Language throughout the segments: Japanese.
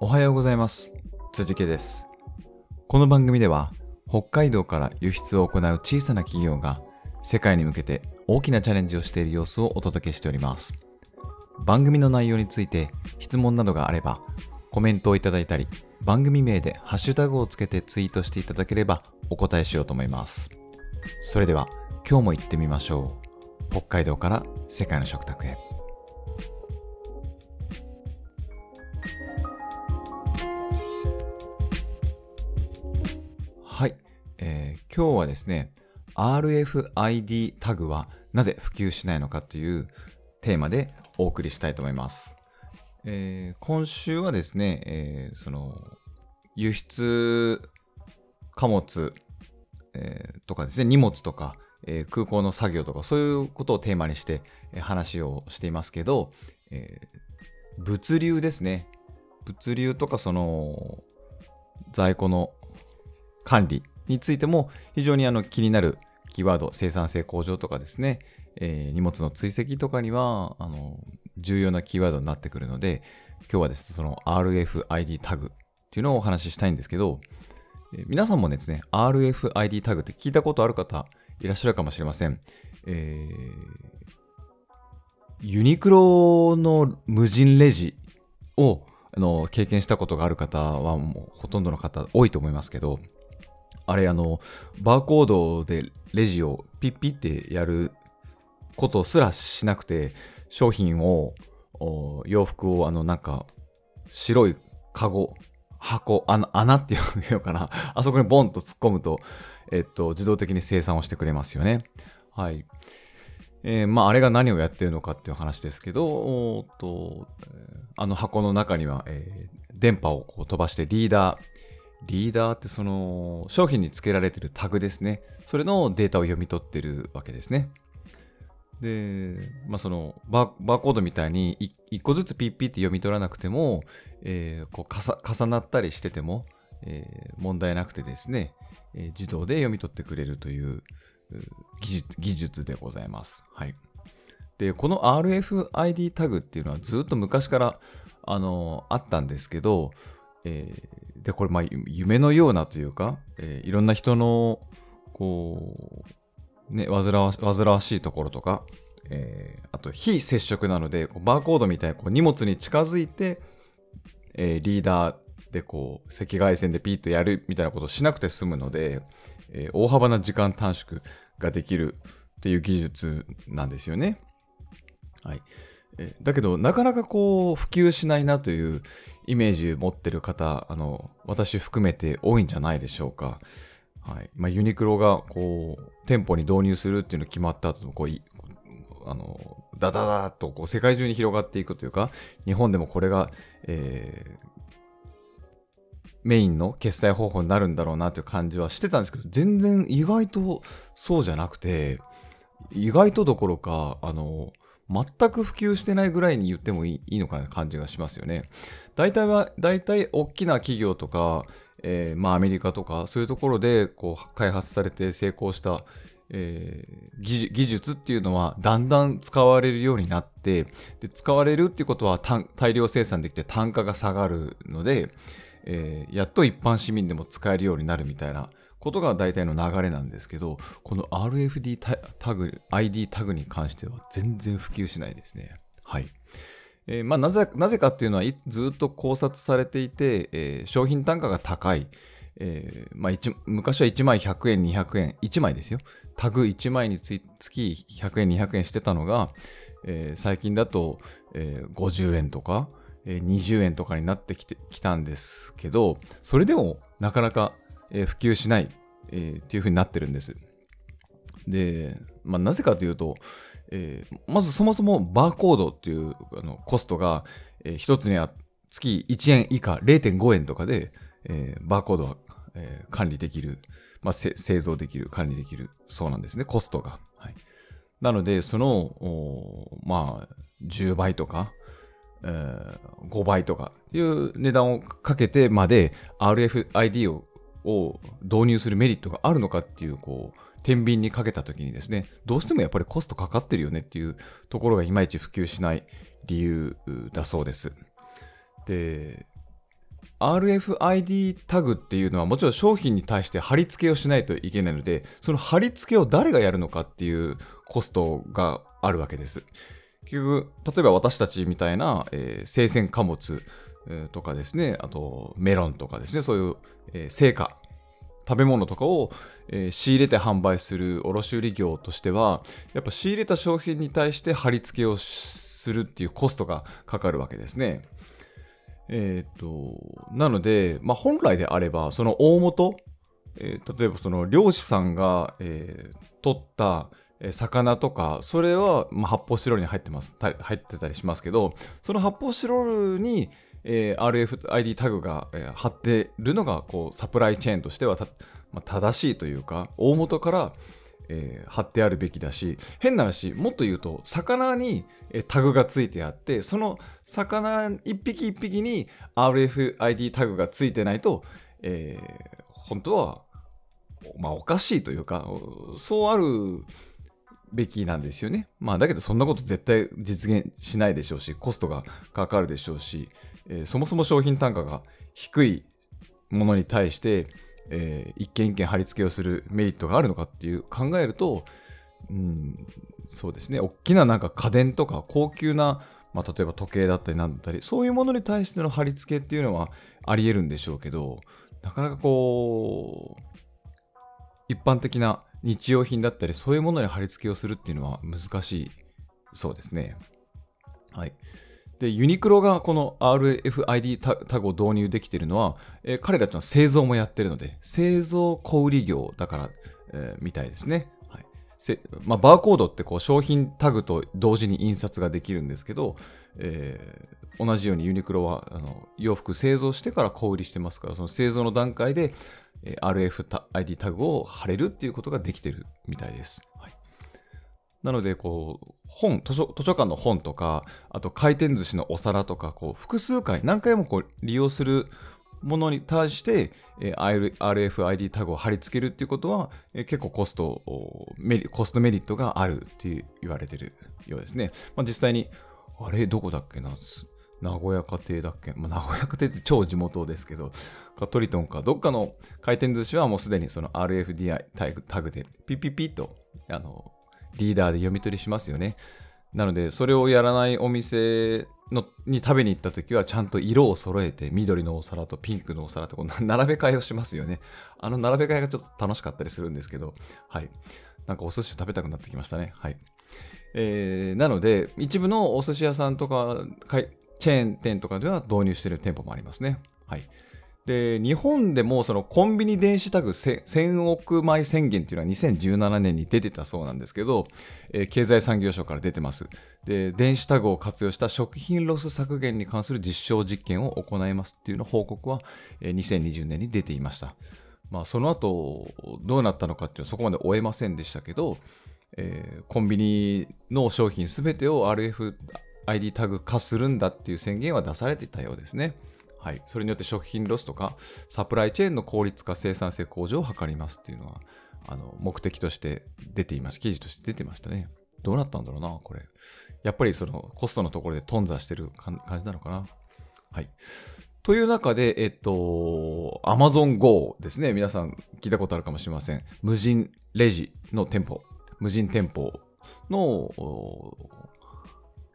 おはようございます。辻家です。この番組では北海道から輸出を行う小さな企業が世界に向けて大きなチャレンジをしている様子をお届けしております。番組の内容について質問などがあればコメントをいただいたり番組名でハッシュタグをつけてツイートしていただければお答えしようと思います。それでは今日も行ってみましょう。北海道から世界の食卓へ。はい、えー、今日はですね RFID タグはなぜ普及しないのかというテーマでお送りしたいと思います。えー、今週はですね、えー、その輸出貨物、えー、とかですね、荷物とか、え空港の作業とか、そういうことをテーマにして、え話をしていますけど、え物流ですね。物流とかその在庫の管理についても非常にあの気になるキーワード、生産性向上とかですね、えー、荷物の追跡とかにはあの重要なキーワードになってくるので、今日はですね、その RFID タグっていうのをお話ししたいんですけど、えー、皆さんもですね、RFID タグって聞いたことある方いらっしゃるかもしれません。えー、ユニクロの無人レジをあの経験したことがある方はもうほとんどの方多いと思いますけど、あれあの、バーコードでレジをピッピってやることすらしなくて、商品を、洋服をあのなんか白いカゴ、箱、穴穴っていうのかな。あそこにボンと突っ込むと、えっと、自動的に生産をしてくれますよね。はい。えー、まあ、あれが何をやってるのかっていう話ですけど、おとあの箱の中には、えー、電波をこう飛ばしてリーダー、リーダーってその商品に付けられてるタグですね。それのデータを読み取ってるわけですね。で、まあ、そのバーコードみたいに1個ずつピッピって読み取らなくても、えー、こう重なったりしてても、えー、問題なくてですね、えー、自動で読み取ってくれるという技術技術でございます。はい。で、この RFID タグっていうのはずっと昔からあのあったんですけど、えー、で、これ、まあ、夢のようなというか、えー、いろんな人の、こう、ね、煩わ煩わしいところとか、えー、あと、非接触なので、こうバーコードみたいにこう荷物に近づいて、え、リーダーでこう、赤外線でピッとやるみたいなことをしなくて済むので、え、大幅な時間短縮ができるっていう技術なんですよね。はい。えだけど、なかなかこう、普及しないなというイメージ持ってる方、あの、私含めて多いんじゃないでしょうか。はいまあ、ユニクロがこう店舗に導入するっていうのが決まった後のこうあのダダダとこう世界中に広がっていくというか日本でもこれが、えー、メインの決済方法になるんだろうなという感じはしてたんですけど全然意外とそうじゃなくて意外とどころかあの全く普及してないぐらいに言ってもいいのかな感じがしますよね。大体は、大体大きな企業とか、えー、まあアメリカとかそういうところでこう開発されて成功した、えー、技術っていうのはだんだん使われるようになってで使われるっていうことは大量生産できて単価が下がるので、えー、やっと一般市民でも使えるようになるみたいなことが大体の流れなんですけど、この RFD タグ、ID タグに関しては全然普及しないですね。はい。えー、まあ、なぜなぜかっていうのはずっと考察されていて、えー、商品単価が高い、えーまあ、昔は1枚100円、200円、1枚ですよ。タグ1枚につき100円、200円してたのが、えー、最近だと、えー、50円とか、えー、20円とかになってきたんですけど、それでもなかなかえー、普及しない、えー、っていうふうになってるんです。で、まあ、なぜかというと、えー、まずそもそもバーコードっていうあのコストが、えー、一つには月1円以下0.5円とかで、えー、バーコードは、えー、管理できる、まあ、製造できる、管理できる、そうなんですね、コストが。はい、なので、その、まあ、10倍とか、えー、5倍とかいう値段をかけてまで RFID をを導入するメリットがあるのかっていう、こう、天秤にかけたときにですね、どうしてもやっぱりコストかかってるよねっていうところがいまいち普及しない理由だそうです。で、RFID タグっていうのはもちろん商品に対して貼り付けをしないといけないので、その貼り付けを誰がやるのかっていうコストがあるわけです。結局、例えば私たちみたいな、えー、生鮮貨物、とかですね、あとメロンとかですね、そういう、えー、成果、食べ物とかを、えー、仕入れて販売する卸売業としては、やっぱ仕入れた商品に対して貼り付けをするっていうコストがかかるわけですね。えっ、と、なので、まあ、本来であれば、その大元、えー、例えばその漁師さんが、えー、取った魚とか、それは、まあ、発泡スチロールに入ってます、入ってたりしますけど、その発泡スチロールに、えー、RFID タグが、えー、貼ってるのが、こう、サプライチェーンとしてはまあ、正しいというか、大元から、えー、貼ってあるべきだし変な話もっと言うと魚に、えー、タグがついてあってその魚一匹一匹に RFID タグがついてないと、えー、本当は、まあ、おかしいというかそうあるべきなんですよね。まあだけどそんなこと絶対実現しないでしょうしコストがかかるでしょうし、えー、そもそも商品単価が低いものに対してえー、一件一件貼り付けをするメリットがあるのかっていう考えると、うん、そうですね、大きななんか家電とか高級な、まあ、例えば時計だったりなんだったり、そういうものに対しての貼り付けっていうのはあり得るんでしょうけど、なかなかこう、一般的な日用品だったり、そういうものに貼り付けをするっていうのは難しいそうですね。はい。で、ユニクロがこの RFID タグを導入できているのは、えー、彼らというのは製造もやってるので、製造小売業だから、えー、みたいですね。はいまあ、バーコードってこう商品タグと同時に印刷ができるんですけど、えー、同じようにユニクロはあの洋服製造してから小売りしてますから、その製造の段階で、えー、RFID タグを貼れるっていうことができてるみたいです。はいなので、こう、本図書、館の本とか、あと回転寿司のお皿とか、こう、複数回、何回もこう利用するものに対して、えー、RFID タグを貼り付けるっていうことは、えー、結構コストメリ、コストメリットがあるって言われてるようですね。まあ、実際に、あれ、どこだっけな？名古屋家庭だっけ、まあ、名古屋家庭って超地元ですけど、かトリトンか、どっかの回転寿司はもうすでにその RFDI タグでピピピッと、あの、リーダーで読み取りしますよね。なので、それをやらないお店のに食べに行った時は、ちゃんと色を揃えて、緑のお皿とピンクのお皿とこう並べ替えをしますよね。あの並べ替えがちょっと楽しかったりするんですけど、はい。なんかお寿司食べたくなってきましたね。はい。えー、なので、一部のお寿司屋さんとか、チェーン店とかでは導入している店舗もありますね。はい。で、日本でもそのコンビニ電子タグ1000億枚宣言っていうのは2017年に出てたそうなんですけど、えー、経済産業省から出てます。で、電子タグを活用した食品ロス削減に関する実証実験を行いますっていうの報告は、えー、2020年に出ていました。まあ、その後、どうなったのかっていうのはそこまで終えませんでしたけど、えー、コンビニの商品すべてを RFID タグ化するんだっていう宣言は出されていたようですね。はい、それによって食品ロスとかサプライチェーンの効率化生産性向上を図りますっていうのはあの目的として出ていました。記事として出てましたね。どうなったんだろうなこれ。やっぱりそのコストのところで頓挫してる感じなのかな。はい。という中で、えっと、Amazon Go ですね。皆さん聞いたことあるかもしれません。無人レジの店舗、無人店舗の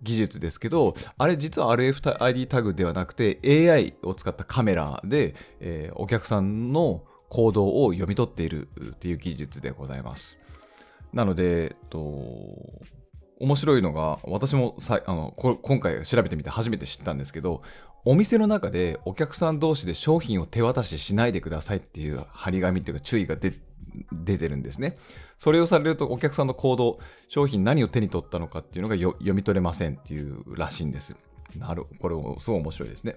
技術ですけど、あれ実は RFID タグではなくて AI を使ったカメラで、えー、お客さんの行動を読み取っているっていう技術でございます。なので、えっと、面白いのが、私もさあの今回調べてみて初めて知ったんですけど、お店の中でお客さん同士で商品を手渡ししないでくださいっていう張り紙っていうか注意が出出てるんですね。それをされるとお客さんの行動、商品何を手に取ったのかっていうのが読み取れませんっていうらしいんです。なるこれもすごい面白いですね。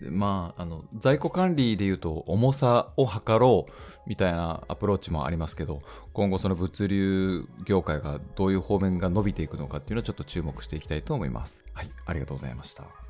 でまあ、あの在庫管理でいうと重さを測ろうみたいなアプローチもありますけど今後その物流業界がどういう方面が伸びていくのかっていうのをちょっと注目していきたいと思います。はい、ありがとうございました。